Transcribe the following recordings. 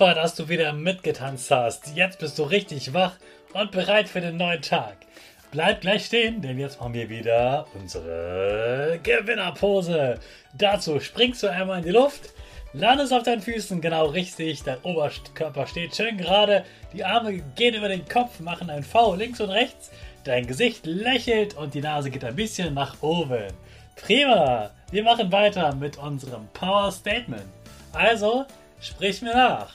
Super, dass du wieder mitgetanzt hast. Jetzt bist du richtig wach und bereit für den neuen Tag. Bleib gleich stehen, denn jetzt machen wir wieder unsere Gewinnerpose. Dazu springst du einmal in die Luft, landest auf deinen Füßen genau richtig, dein Oberkörper steht schön gerade, die Arme gehen über den Kopf, machen ein V links und rechts, dein Gesicht lächelt und die Nase geht ein bisschen nach oben. Prima! Wir machen weiter mit unserem Power Statement. Also, Sprich mir nach.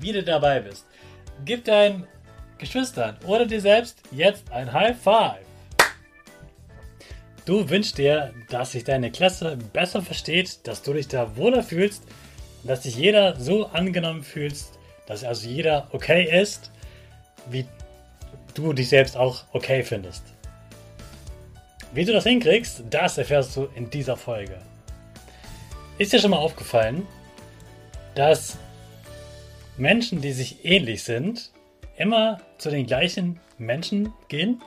wieder dabei bist. Gib deinen Geschwistern oder dir selbst jetzt ein High Five. Du wünschst dir, dass sich deine Klasse besser versteht, dass du dich da wohler fühlst, dass sich jeder so angenommen fühlst, dass also jeder okay ist, wie du dich selbst auch okay findest. Wie du das hinkriegst, das erfährst du in dieser Folge. Ist dir schon mal aufgefallen, dass Menschen, die sich ähnlich sind, immer zu den gleichen Menschen gehen?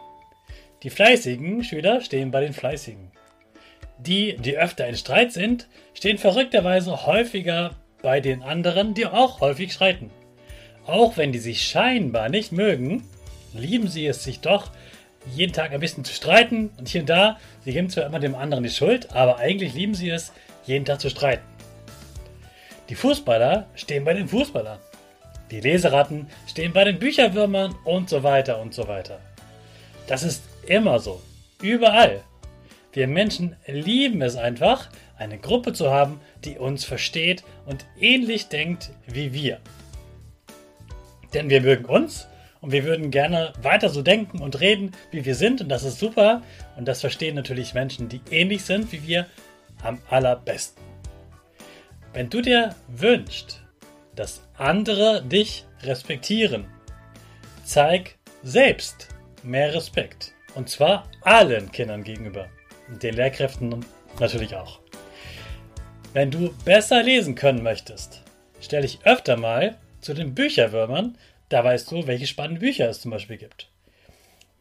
Die fleißigen Schüler stehen bei den fleißigen. Die, die öfter in Streit sind, stehen verrückterweise häufiger bei den anderen, die auch häufig streiten. Auch wenn die sich scheinbar nicht mögen, lieben sie es sich doch, jeden Tag ein bisschen zu streiten und hier und da, sie geben zwar immer dem anderen die Schuld, aber eigentlich lieben sie es, jeden Tag zu streiten. Die Fußballer stehen bei den Fußballern. Die Leseratten stehen bei den Bücherwürmern und so weiter und so weiter. Das ist immer so. Überall. Wir Menschen lieben es einfach, eine Gruppe zu haben, die uns versteht und ähnlich denkt wie wir. Denn wir mögen uns und wir würden gerne weiter so denken und reden, wie wir sind und das ist super und das verstehen natürlich Menschen, die ähnlich sind wie wir am allerbesten. Wenn du dir wünschst, dass andere dich respektieren, zeig selbst mehr Respekt. Und zwar allen Kindern gegenüber. Den Lehrkräften natürlich auch. Wenn du besser lesen können möchtest, stell dich öfter mal zu den Bücherwürmern, da weißt du, welche spannenden Bücher es zum Beispiel gibt.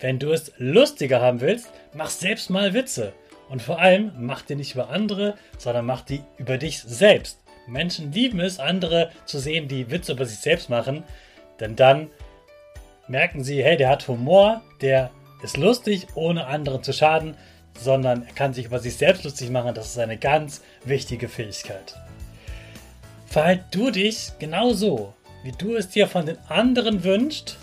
Wenn du es lustiger haben willst, mach selbst mal Witze. Und vor allem mach die nicht über andere, sondern mach die über dich selbst. Menschen lieben es, andere zu sehen, die Witze über sich selbst machen, denn dann merken sie, hey, der hat Humor, der ist lustig, ohne anderen zu schaden, sondern er kann sich über sich selbst lustig machen. Das ist eine ganz wichtige Fähigkeit. Verhalt du dich genauso, wie du es dir von den anderen wünschst,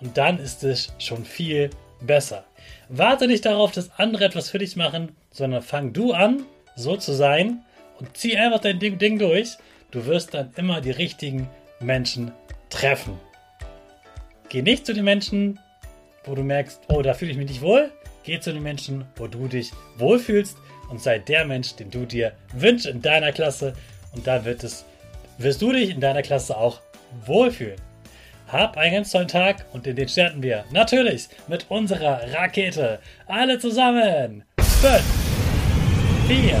und dann ist es schon viel besser. Warte nicht darauf, dass andere etwas für dich machen, sondern fang du an, so zu sein und zieh einfach dein Ding, Ding durch. Du wirst dann immer die richtigen Menschen treffen. Geh nicht zu den Menschen, wo du merkst, oh, da fühle ich mich nicht wohl. Geh zu den Menschen, wo du dich wohlfühlst und sei der Mensch, den du dir wünschst in deiner Klasse. Und da wird es wirst du dich in deiner Klasse auch wohlfühlen. Hab einen ganz tollen Tag und in den starten wir natürlich mit unserer Rakete. Alle zusammen. 5, 4,